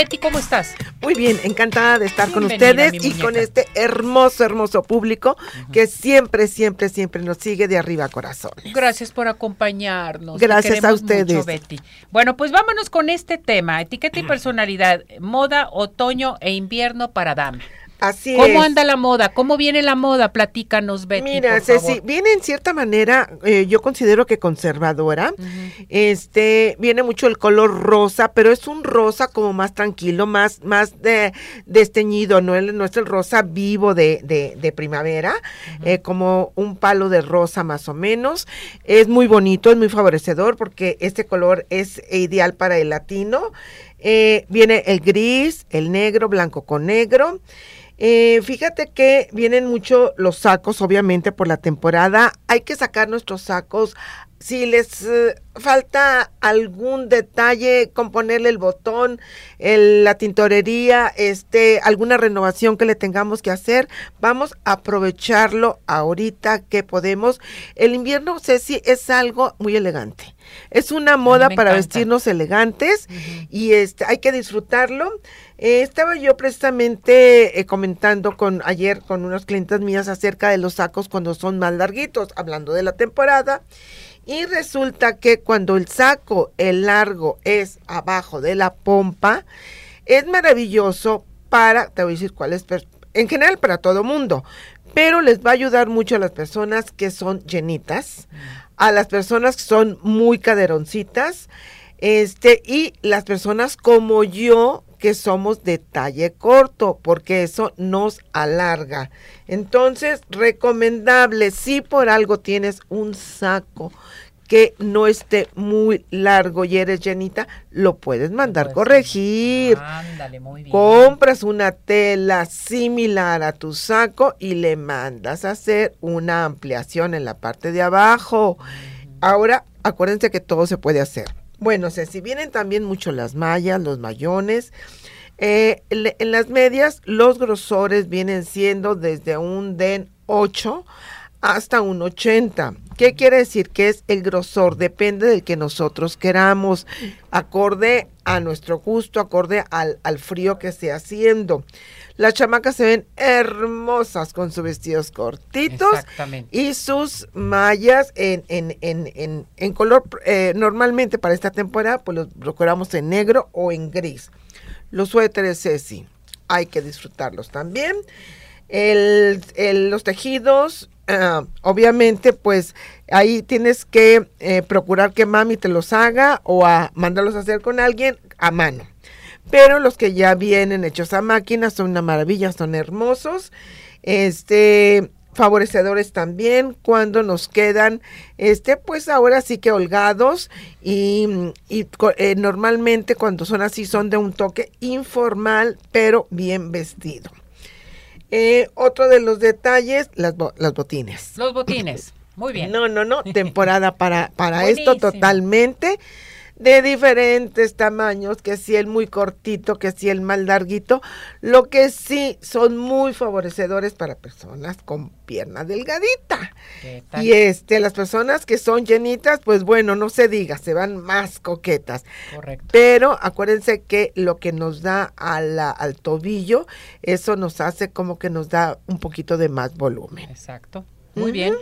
Betty, ¿cómo estás? Muy bien, encantada de estar con ustedes y con este hermoso, hermoso público que siempre, siempre, siempre nos sigue de arriba a corazones. Gracias por acompañarnos. Gracias a ustedes. mucho, Betty. Bueno, pues vámonos con este tema, etiqueta y personalidad, moda, otoño e invierno para dama. Así ¿Cómo es. anda la moda? ¿Cómo viene la moda? Platícanos, Betty, Mira, por Ceci, favor. viene en cierta manera, eh, yo considero que conservadora. Este, viene mucho el color rosa, pero es un rosa como más tranquilo, más, más de, desteñido, no, el- no es el rosa vivo de, de, de primavera, eh, como un palo de rosa más o menos. Es muy bonito, es muy favorecedor porque este color es ideal para el latino. Eh, viene el gris, el negro, blanco con negro. Eh, fíjate que vienen mucho los sacos, obviamente, por la temporada. Hay que sacar nuestros sacos. Si les eh, falta algún detalle, con ponerle el botón, el- la tintorería, este, alguna renovación que le tengamos que hacer, vamos a aprovecharlo ahorita que podemos. El invierno, Ceci, es algo muy elegante. Es una moda para encanta. vestirnos elegantes y este hay que disfrutarlo. Eh, estaba yo precisamente eh, comentando con ayer con unos clientes mías acerca de los sacos cuando son más larguitos, hablando de la temporada. Y resulta que cuando el saco, el largo, es abajo de la pompa, es maravilloso para, te voy a decir cuál es, en general para todo mundo, pero les va a ayudar mucho a las personas que son llenitas, a las personas que son muy caderoncitas, este, y las personas como yo que somos de talle corto, porque eso nos alarga. Entonces, recomendable, si por algo tienes un saco que no esté muy largo y eres llenita, lo puedes mandar Pues, corregir. Ándale, muy bien. Compras una tela similar a tu saco y le mandas a hacer una ampliación en la parte de abajo. Ahora, acuérdense que todo se puede hacer. Bueno, si vienen también mucho las mallas, los mayones. eh, en, en las medias, los grosores vienen siendo desde un DEN 8 hasta un 80. ¿Qué quiere decir? Que es el grosor, depende del que nosotros queramos, acorde a nuestro gusto, acorde al, al frío que esté haciendo. Las chamacas se ven hermosas con sus vestidos cortitos y sus mallas en, en, en, en, en color, eh, normalmente para esta temporada, pues los procuramos en negro o en gris. Los suéteres, Ceci, hay que disfrutarlos también. El, el- los tejidos, ah, obviamente, pues ahí tienes que eh, procurar que mami te los haga o a mandarlos a hacer con alguien a mano. Pero los que ya vienen hechos a máquina son una maravilla, son hermosos. Este favorecedores también cuando nos quedan este pues ahora sí que holgados y, eh, normalmente cuando son así son de un toque informal pero bien vestido Eh, otro de los detalles las, bo- las botines Los botines. Muy bien. no, no, no, temporada para, para esto totalmente de diferentes tamaños, que si el muy cortito, que si el más larguito, lo que sí son muy favorecedores para personas con pierna delgadita. Y este, las personas que son llenitas, pues bueno, no se diga, se van más coquetas. Correcto. Pero acuérdense que lo que nos da a la- al tobillo, eso nos hace como que nos da un poquito de más volumen. Exacto. Muy bien.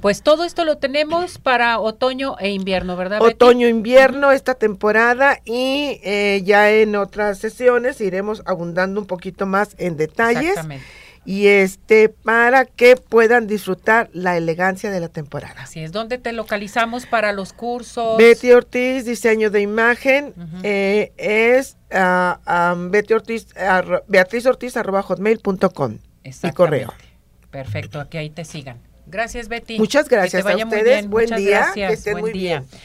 Pues todo esto lo tenemos para otoño e invierno, ¿verdad? Betty? Otoño, invierno, esta temporada y eh, ya en otras sesiones iremos abundando un poquito más en detalles Exactamente. y este para que puedan disfrutar la elegancia de la temporada. Así es. ¿Dónde te localizamos para los cursos? Betty Ortiz, diseño de imagen, eh, es ah, Betty Ortiz, arro- Beatriz Ortiz arroba hotmail.com y correo. Perfecto, aquí ahí te sigan. Gracias, Betty. Muchas gracias Que te a muy ustedes. bien. Buen Muchas día. Gracias. Que estén Buen muy día. bien.